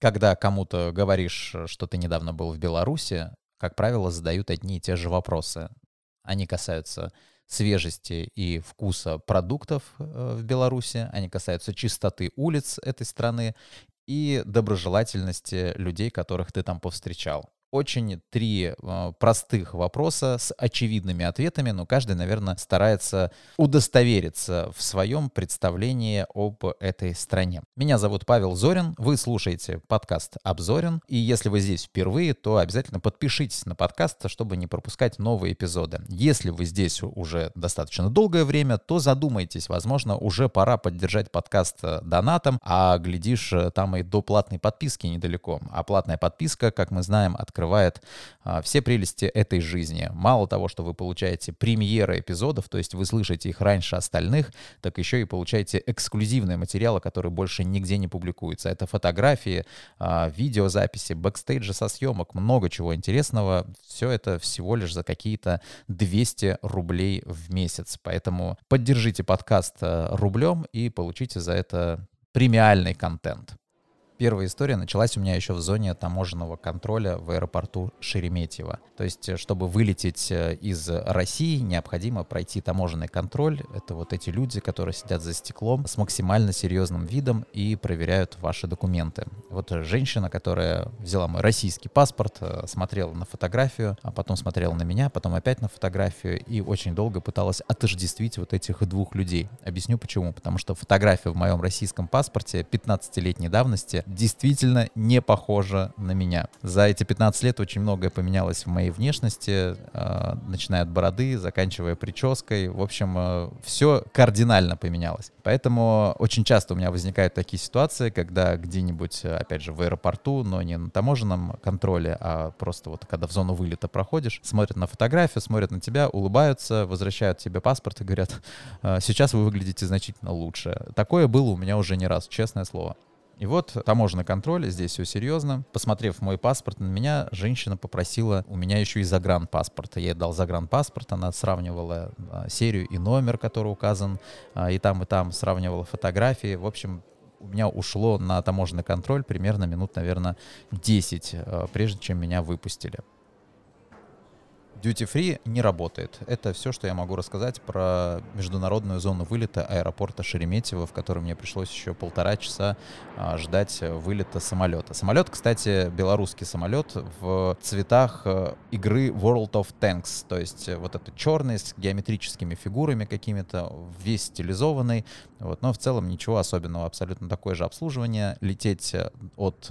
Когда кому-то говоришь, что ты недавно был в Беларуси, как правило, задают одни и те же вопросы. Они касаются свежести и вкуса продуктов э, в Беларуси, они касаются чистоты улиц этой страны и доброжелательности людей, которых ты там повстречал очень три э, простых вопроса с очевидными ответами, но каждый, наверное, старается удостовериться в своем представлении об этой стране. Меня зовут Павел Зорин, вы слушаете подкаст «Обзорин», и если вы здесь впервые, то обязательно подпишитесь на подкаст, чтобы не пропускать новые эпизоды. Если вы здесь уже достаточно долгое время, то задумайтесь, возможно, уже пора поддержать подкаст э, донатом, а глядишь, э, там и до платной подписки недалеко. А платная подписка, как мы знаем, открывается открывает а, все прелести этой жизни. Мало того, что вы получаете премьеры эпизодов, то есть вы слышите их раньше остальных, так еще и получаете эксклюзивные материалы, которые больше нигде не публикуются. Это фотографии, а, видеозаписи, бэкстейджи со съемок, много чего интересного. Все это всего лишь за какие-то 200 рублей в месяц. Поэтому поддержите подкаст а, рублем и получите за это премиальный контент. Первая история началась у меня еще в зоне таможенного контроля в аэропорту Шереметьево. То есть, э, чтобы вылететь э, из России, необходимо пройти таможенный контроль. Это вот эти люди, которые сидят за стеклом с максимально серьезным видом и проверяют ваши документы. Вот женщина, которая взяла мой российский паспорт, э, смотрела на фотографию, а потом смотрела на меня, потом опять на фотографию и очень долго пыталась отождествить вот этих двух людей. Объясню почему. Потому что фотография в моем российском паспорте 15-летней давности действительно не похожа на меня. За эти 15 лет очень многое поменялось в моей внешности, э, начиная от бороды, заканчивая прической. В общем, э, все кардинально поменялось. Поэтому очень часто у меня возникают такие ситуации, когда где-нибудь, опять же, в аэропорту, но не на таможенном контроле, а просто вот когда в зону вылета проходишь, смотрят на фотографию, смотрят на тебя, улыбаются, возвращают тебе паспорт и говорят, «Э, сейчас вы выглядите значительно лучше. Такое было у меня уже не раз, честное слово. И вот таможенный контроль, здесь все серьезно. Посмотрев мой паспорт на меня, женщина попросила у меня еще и загранпаспорт. Я ей дал загранпаспорт, она сравнивала а, серию и номер, который указан, а, и там, и там сравнивала фотографии. В общем, у меня ушло на таможенный контроль примерно минут, наверное, 10, а, прежде чем меня выпустили. Duty Free не работает. Это все, что я могу рассказать про международную зону вылета аэропорта Шереметьево, в котором мне пришлось еще полтора часа а, ждать вылета самолета. Самолет, кстати, белорусский самолет в цветах э, игры World of Tanks, то есть э, вот это черный с геометрическими фигурами какими-то, весь стилизованный, вот, но в целом ничего особенного, абсолютно такое же обслуживание. Лететь э, от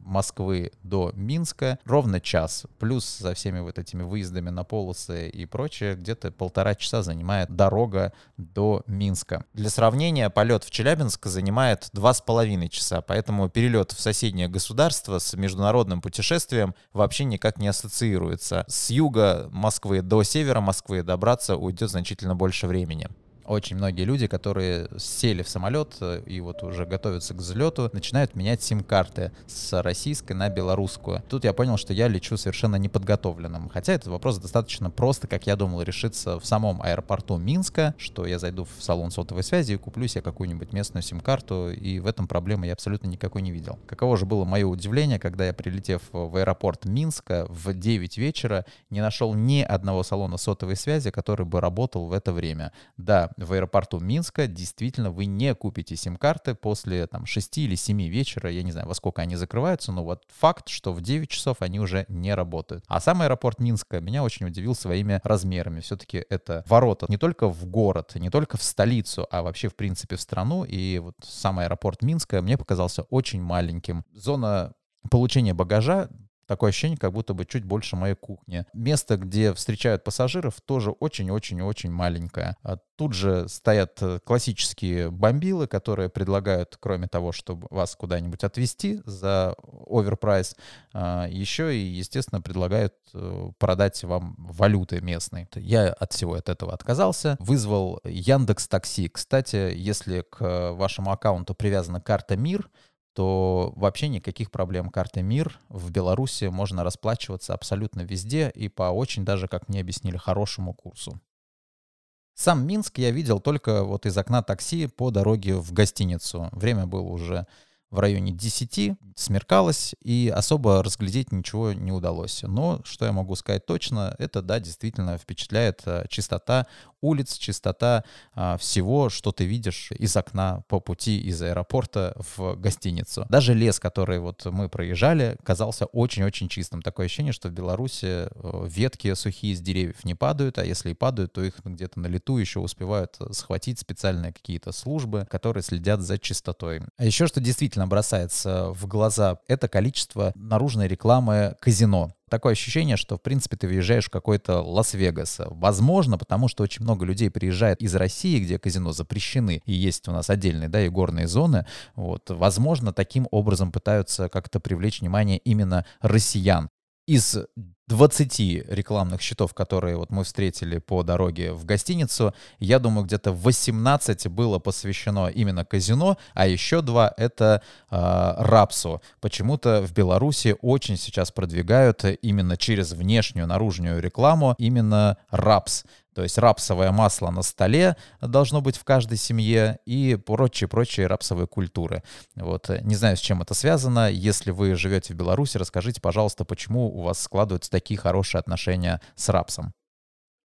Москвы до Минска ровно час, плюс за всеми вот этими выездами выездами на полосы и прочее, где-то полтора часа занимает дорога до Минска. Для сравнения, полет в Челябинск занимает два с половиной часа, поэтому перелет в соседнее государство с международным путешествием вообще никак не ассоциируется. С юга Москвы до севера Москвы добраться уйдет значительно больше времени очень многие люди, которые сели в самолет э, и вот уже готовятся к взлету, начинают менять сим-карты с российской на белорусскую. Тут я понял, что я лечу совершенно неподготовленным. Хотя этот вопрос достаточно просто, как я думал, решиться в самом аэропорту Минска, что я зайду в салон сотовой связи и куплю себе какую-нибудь местную сим-карту, и в этом проблемы я абсолютно никакой не видел. Каково же было мое удивление, когда я, прилетев в аэропорт Минска в 9 вечера, не нашел ни одного салона сотовой связи, который бы работал в это время. Да, в аэропорту Минска действительно вы не купите сим-карты после там 6 или 7 вечера, я не знаю, во сколько они закрываются, но вот факт, что в 9 часов они уже не работают. А сам аэропорт Минска меня очень удивил своими размерами. Все-таки это ворота не только в город, не только в столицу, а вообще в принципе в страну. И вот сам аэропорт Минска мне показался очень маленьким. Зона получения багажа Такое ощущение, как будто бы чуть больше моей кухни. Место, где встречают пассажиров, тоже очень-очень-очень маленькое. А тут же стоят э, классические бомбилы, которые предлагают, кроме того, чтобы вас куда-нибудь отвезти за оверпрайс, а, еще и, естественно, предлагают э, продать вам валюты местные. Я от всего от этого отказался. Вызвал Яндекс Такси. Кстати, если к вашему аккаунту привязана карта МИР, то вообще никаких проблем карты МИР в Беларуси можно расплачиваться абсолютно везде и по очень даже, как мне объяснили, хорошему курсу. Сам Минск я видел только вот из окна такси по дороге в гостиницу. Время было уже в районе 10, смеркалось, и особо разглядеть ничего не удалось. Но, что я могу сказать точно, это, да, действительно впечатляет э, чистота улиц, чистота а, всего, что ты видишь из окна по пути из аэропорта в гостиницу. Даже лес, который вот мы проезжали, казался очень-очень чистым. Такое ощущение, что в Беларуси э, ветки сухие с деревьев не падают, а если и падают, то их где-то на лету еще успевают схватить специальные какие-то службы, которые следят за чистотой. А еще что действительно бросается в глаза, это количество наружной рекламы казино такое ощущение, что, в принципе, ты въезжаешь в какой-то Лас-Вегас. Возможно, потому что очень много людей приезжает из России, где казино запрещены, и есть у нас отдельные, да, и горные зоны. Вот. Возможно, таким образом пытаются как-то привлечь внимание именно россиян. Из 20 рекламных щитов, которые вот мы встретили по дороге в гостиницу, я думаю, где-то 18 было посвящено именно казино, а еще два — это э, рапсу. Почему-то в Беларуси очень сейчас продвигают именно через внешнюю, наружную рекламу именно рапс. То есть рапсовое масло на столе должно быть в каждой семье и прочие-прочие рапсовые культуры. Вот. Не знаю, с чем это связано. Если вы живете в Беларуси, расскажите, пожалуйста, почему у вас складываются такие хорошие отношения с рапсом.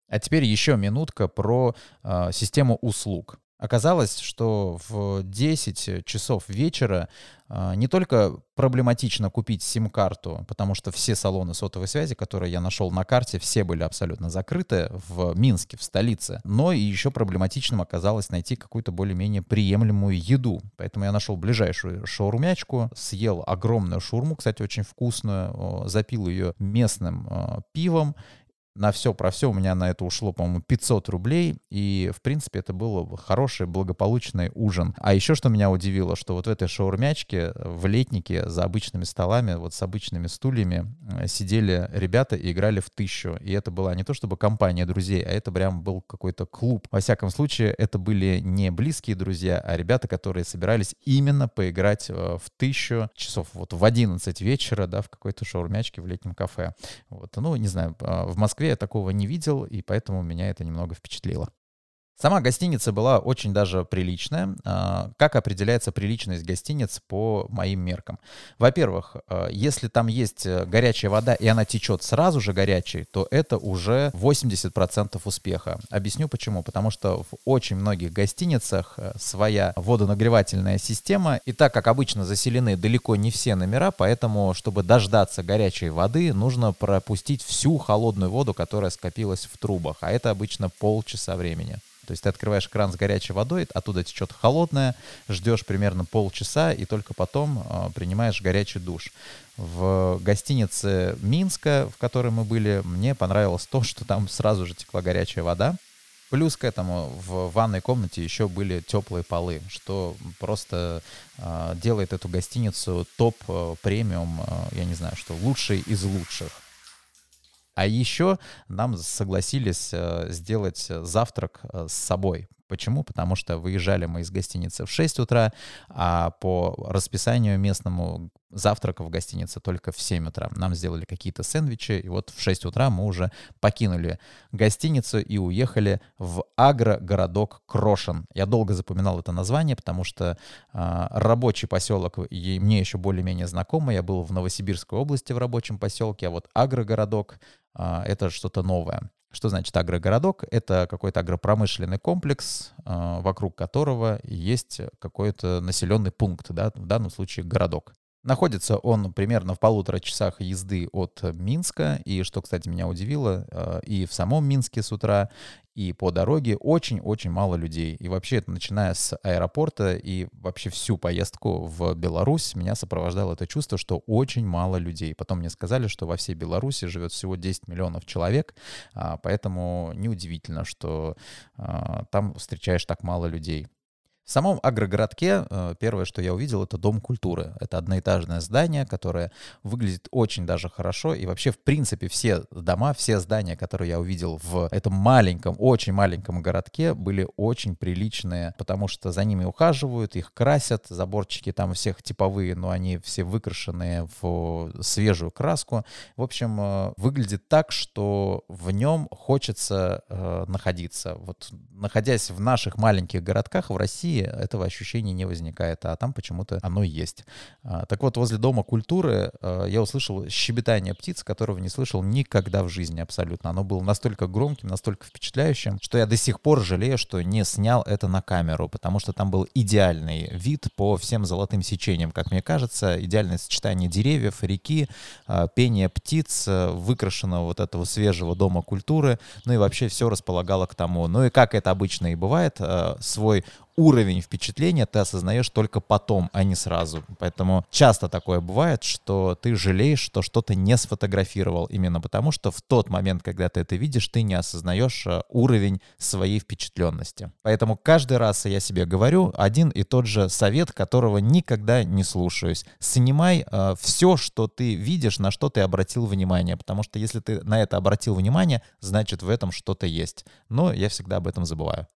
А теперь еще минутка про э, систему услуг. Оказалось, что в 10 часов вечера э, не только проблематично купить сим-карту, потому что все салоны сотовой связи, которые я нашел на карте, все были абсолютно закрыты в Минске, в столице, но и еще проблематичным оказалось найти какую-то более-менее приемлемую еду. Поэтому я нашел ближайшую шаурмячку, съел огромную шурму, кстати, очень вкусную, запил ее местным э, пивом на все про все у меня на это ушло, по-моему, 500 рублей, и, в принципе, это был хороший, благополучный ужин. А еще что меня удивило, что вот в этой шаурмячке, в летнике, за обычными столами, вот с обычными стульями, э, сидели ребята и играли в тысячу. И это была не то чтобы компания друзей, а это прям был какой-то клуб. Во всяком случае, это были не близкие друзья, а ребята, которые собирались именно поиграть э, в тысячу часов, вот в 11 вечера, да, в какой-то шаурмячке в летнем кафе. Вот, ну, не знаю, а, в Москве я такого не видел, и поэтому меня это немного впечатлило. Сама гостиница была очень даже приличная. А, как определяется приличность гостиниц по моим меркам? Во-первых, а, если там есть э, горячая вода, и она течет сразу же горячей, то это уже 80% успеха. Объясню почему. Потому что в очень многих гостиницах э, своя водонагревательная система, и так как обычно заселены далеко не все номера, поэтому, чтобы дождаться горячей воды, нужно пропустить всю холодную воду, которая скопилась в трубах, а это обычно полчаса времени. То есть ты открываешь кран с горячей водой, оттуда течет холодная, ждешь примерно полчаса и только потом э, принимаешь горячий душ. В гостинице Минска, в которой мы были, мне понравилось то, что там сразу же текла горячая вода. Плюс к этому в ванной комнате еще были теплые полы, что просто э, делает эту гостиницу топ э, э, я не знаю, что лучший из лучших. А еще нам согласились э, сделать завтрак э, с собой. Почему? Потому что выезжали мы из гостиницы в 6 утра, а по расписанию местному завтрака в гостинице только в 7 утра. Нам сделали какие-то сэндвичи, и вот в 6 утра мы уже покинули гостиницу и уехали в агрогородок Крошен. Я долго запоминал это название, потому что э, рабочий поселок и мне еще более-менее знакомый. Я был в Новосибирской области в рабочем поселке, а вот агрогородок э, — это что-то новое. Что значит агрогородок? Это какой-то агропромышленный комплекс, а, вокруг которого есть какой-то населенный пункт, да, в данном случае городок. Находится он примерно в полутора часах езды от Минска, и что, кстати, меня удивило, а, и в самом Минске с утра, и по дороге очень-очень мало людей. И вообще, это начиная с аэропорта и вообще всю поездку в Беларусь, меня сопровождало это чувство, что очень мало людей. Потом мне сказали, что во всей Беларуси живет всего 10 миллионов человек, а, поэтому неудивительно, что а, там встречаешь так мало людей. В самом агрогородке э, первое, что я увидел, это Дом культуры. Это одноэтажное здание, которое выглядит очень даже хорошо. И вообще, в принципе, все дома, все здания, которые я увидел в этом маленьком, очень маленьком городке, были очень приличные, потому что за ними ухаживают, их красят. Заборчики там всех типовые, но они все выкрашенные в свежую краску. В общем, э, выглядит так, что в нем хочется э, находиться. Вот находясь в наших маленьких городках в России, России этого ощущения не возникает, а там почему-то оно есть. А, так вот, возле Дома культуры а, я услышал щебетание птиц, которого не слышал никогда в жизни абсолютно. Оно было настолько громким, настолько впечатляющим, что я до сих пор жалею, что не снял это на камеру, потому что там был идеальный вид по всем золотым сечениям, как мне кажется, идеальное сочетание деревьев, реки, а, пение птиц, выкрашенного вот этого свежего Дома культуры, ну и вообще все располагало к тому. Ну и как это обычно и бывает, свой уровень впечатления ты осознаешь только потом, а не сразу. Поэтому часто такое бывает, что ты жалеешь, что что-то не сфотографировал, именно потому что в тот момент, когда ты это видишь, ты не осознаешь э, уровень своей впечатленности. Поэтому каждый раз я себе говорю один и тот же совет, которого никогда не слушаюсь. Снимай э, все, что ты видишь, на что ты обратил внимание, потому что если ты на это обратил внимание, значит в этом что-то есть. Но я всегда об этом забываю.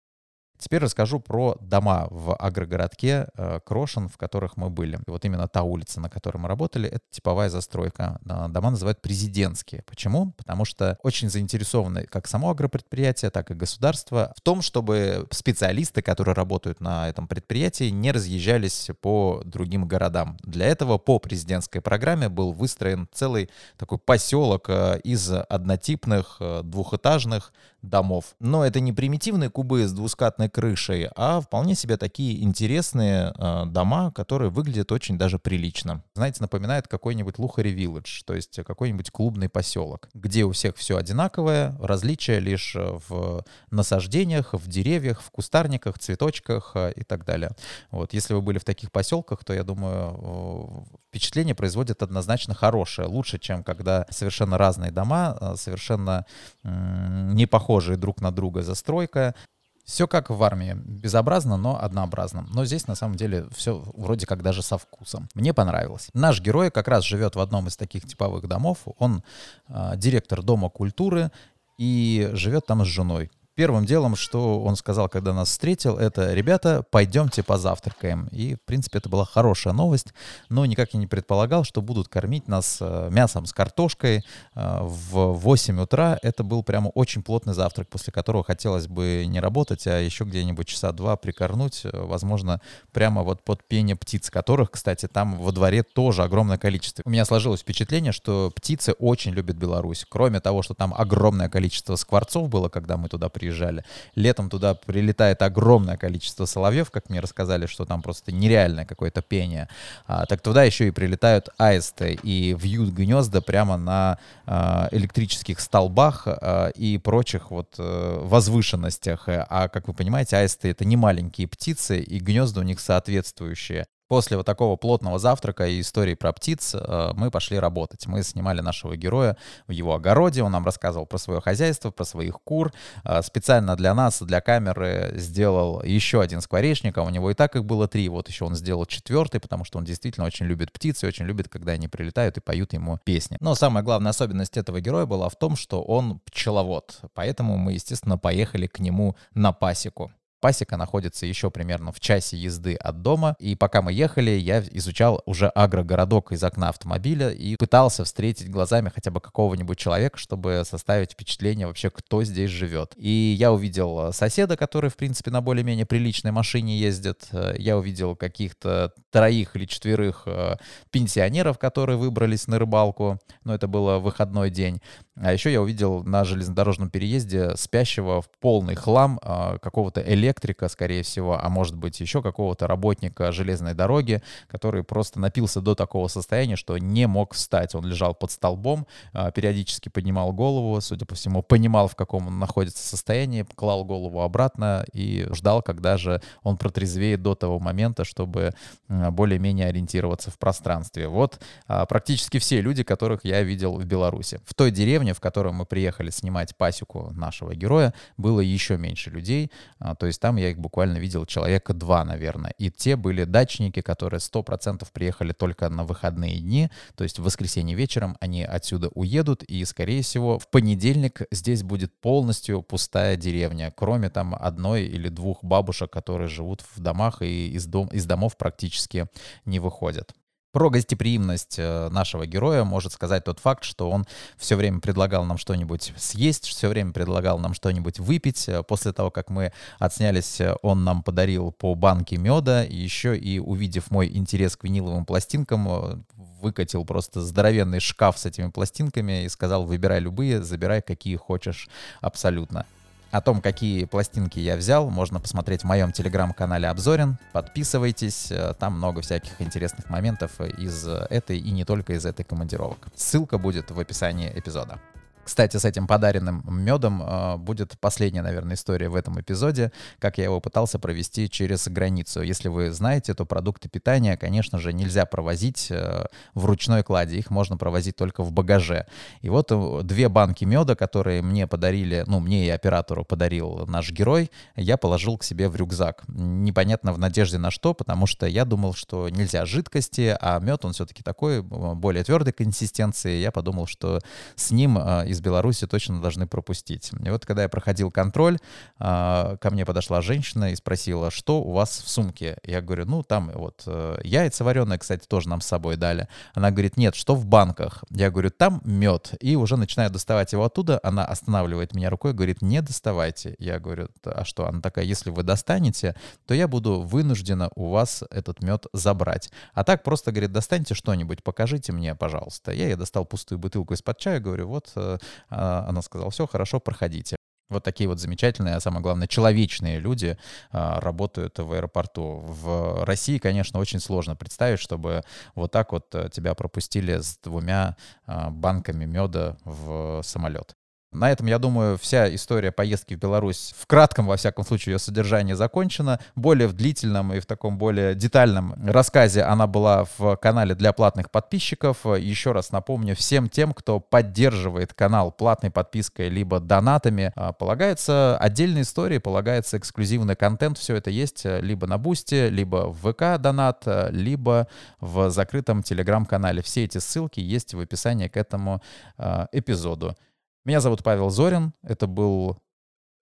Теперь расскажу про дома в агрогородке э, Крошин, в которых мы были. И вот именно та улица, на которой мы работали, это типовая застройка. Э, дома называют президентские. Почему? Потому что очень заинтересованы как само агропредприятие, так и государство в том, чтобы специалисты, которые работают на этом предприятии, не разъезжались по другим городам. Для этого по президентской программе был выстроен целый такой поселок э, из однотипных двухэтажных домов. Но это не примитивные кубы с двускатной крышей, а вполне себе такие интересные э, дома, которые выглядят очень даже прилично. Знаете, напоминает какой-нибудь Лухари Вилледж, то есть какой-нибудь клубный поселок, где у всех все одинаковое, различия лишь в насаждениях, в деревьях, в кустарниках, цветочках э, и так далее. Вот, если вы были в таких поселках, то я думаю, впечатление производит однозначно хорошее, лучше, чем когда совершенно разные дома, э, совершенно не похожие друг на друга застройка. Все как в армии. Безобразно, но однообразно. Но здесь на самом деле все вроде как даже со вкусом. Мне понравилось. Наш герой как раз живет в одном из таких типовых домов. Он э, директор Дома культуры и живет там с женой. Первым делом, что он сказал, когда нас встретил, это «Ребята, пойдемте позавтракаем». И, в принципе, это была хорошая новость, но никак я не предполагал, что будут кормить нас э, мясом с картошкой э, в 8 утра. Это был прямо очень плотный завтрак, после которого хотелось бы не работать, а еще где-нибудь часа два прикорнуть, э, возможно, прямо вот под пение птиц, которых, кстати, там во дворе тоже огромное количество. У меня сложилось впечатление, что птицы очень любят Беларусь. Кроме того, что там огромное количество скворцов было, когда мы туда приехали, приезжали. Летом туда прилетает огромное количество соловьев, как мне рассказали, что там просто нереальное какое-то пение. А, так туда еще и прилетают аисты и вьют гнезда прямо на а, электрических столбах а, и прочих вот а, возвышенностях. А как вы понимаете, аисты это не маленькие птицы, и гнезда у них соответствующие. После вот такого плотного завтрака и истории про птиц э, мы пошли работать. Мы снимали нашего героя в его огороде, он нам рассказывал про свое хозяйство, про своих кур. Э, специально для нас, для камеры сделал еще один скворечник, а у него и так их было три. Вот еще он сделал четвертый, потому что он действительно очень любит птиц и очень любит, когда они прилетают и поют ему песни. Но самая главная особенность этого героя была в том, что он пчеловод. Поэтому мы, естественно, поехали к нему на пасеку. Пасека находится еще примерно в часе езды от дома, и пока мы ехали, я изучал уже агрогородок из окна автомобиля и пытался встретить глазами хотя бы какого-нибудь человека, чтобы составить впечатление вообще, кто здесь живет. И я увидел э, соседа, который, в принципе, на более-менее приличной машине ездит. Э, я увидел каких-то троих или четверых э, пенсионеров, которые выбрались на рыбалку, но это было выходной день. А еще я увидел на железнодорожном переезде спящего в полный хлам какого-то электрика, электрика, скорее всего, а может быть еще какого-то работника железной дороги, который просто напился до такого состояния, что не мог встать. Он лежал под столбом, а, периодически поднимал голову, судя по всему, понимал, в каком он находится состоянии, клал голову обратно и ждал, когда же он протрезвеет до того момента, чтобы более-менее ориентироваться в пространстве. Вот а, практически все люди, которых я видел в Беларуси. В той деревне, в которой мы приехали снимать пасеку нашего героя, было еще меньше людей, а, то есть там я их буквально видел человека два, наверное. И те были дачники, которые 100% приехали только на выходные дни, то есть в воскресенье вечером они отсюда уедут, и, скорее всего, в понедельник здесь будет полностью пустая деревня, кроме там одной или двух бабушек, которые живут в домах и из, дом, из домов практически не выходят. Про гостеприимность э, нашего героя может сказать тот факт, что он все время предлагал нам что-нибудь съесть, все время предлагал нам что-нибудь выпить. Э, после того, как мы отснялись, э, он нам подарил по банке меда. И еще и увидев мой интерес к виниловым пластинкам, выкатил просто здоровенный шкаф с этими пластинками и сказал, выбирай любые, забирай какие хочешь абсолютно. О том, какие пластинки я взял, можно посмотреть в моем телеграм-канале Обзорин. Подписывайтесь, э, там много всяких интересных моментов из этой и не только из этой командировок. Ссылка будет в описании эпизода. Кстати, с этим подаренным медом э, будет последняя, наверное, история в этом эпизоде, как я его пытался провести через границу. Если вы знаете, то продукты питания, конечно же, нельзя провозить э, в ручной кладе, их можно провозить только в багаже. И вот э, две банки меда, которые мне подарили, ну, мне и оператору подарил наш герой, я положил к себе в рюкзак. Непонятно в надежде на что, потому что я думал, что нельзя жидкости, а мед, он все-таки такой, э, более твердой консистенции. Я подумал, что с ним э, из Беларуси точно должны пропустить. И вот когда я проходил контроль, а, ко мне подошла женщина и спросила, что у вас в сумке? Я говорю, ну там вот э, яйца вареные, кстати, тоже нам с собой дали. Она говорит, нет, что в банках? Я говорю, там мед. И уже начинаю доставать его оттуда. Она останавливает меня рукой, говорит, не доставайте. Я говорю, а что? Она такая, если вы достанете, то я буду вынуждена у вас этот мед забрать. А так просто, говорит, достаньте что-нибудь, покажите мне, пожалуйста. Я ей достал пустую бутылку из-под чая, говорю, вот э, она сказала, все, хорошо, проходите. Вот такие вот замечательные, а самое главное, человечные люди а, работают в аэропорту. В России, конечно, очень сложно представить, чтобы вот так вот э, тебя пропустили с двумя а, банками меда в самолет. На этом, я думаю, вся история поездки в Беларусь в кратком, во всяком случае, ее содержание закончено. Более в длительном и в таком более детальном рассказе она была в канале для платных подписчиков. Еще раз напомню всем тем, кто поддерживает канал платной подпиской либо донатами, а, полагается отдельные истории, полагается эксклюзивный контент. Все это есть либо на Бусте, либо в ВК донат, либо в закрытом телеграм-канале. Все эти ссылки есть в описании к этому э, эпизоду. Меня зовут Павел Зорин. Это был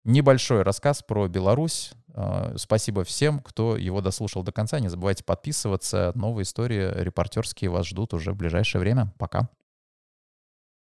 небольшой рассказ про Беларусь. А, спасибо всем, кто его дослушал до конца. Не забывайте подписываться. Новые истории репортерские вас ждут уже в ближайшее время. Пока.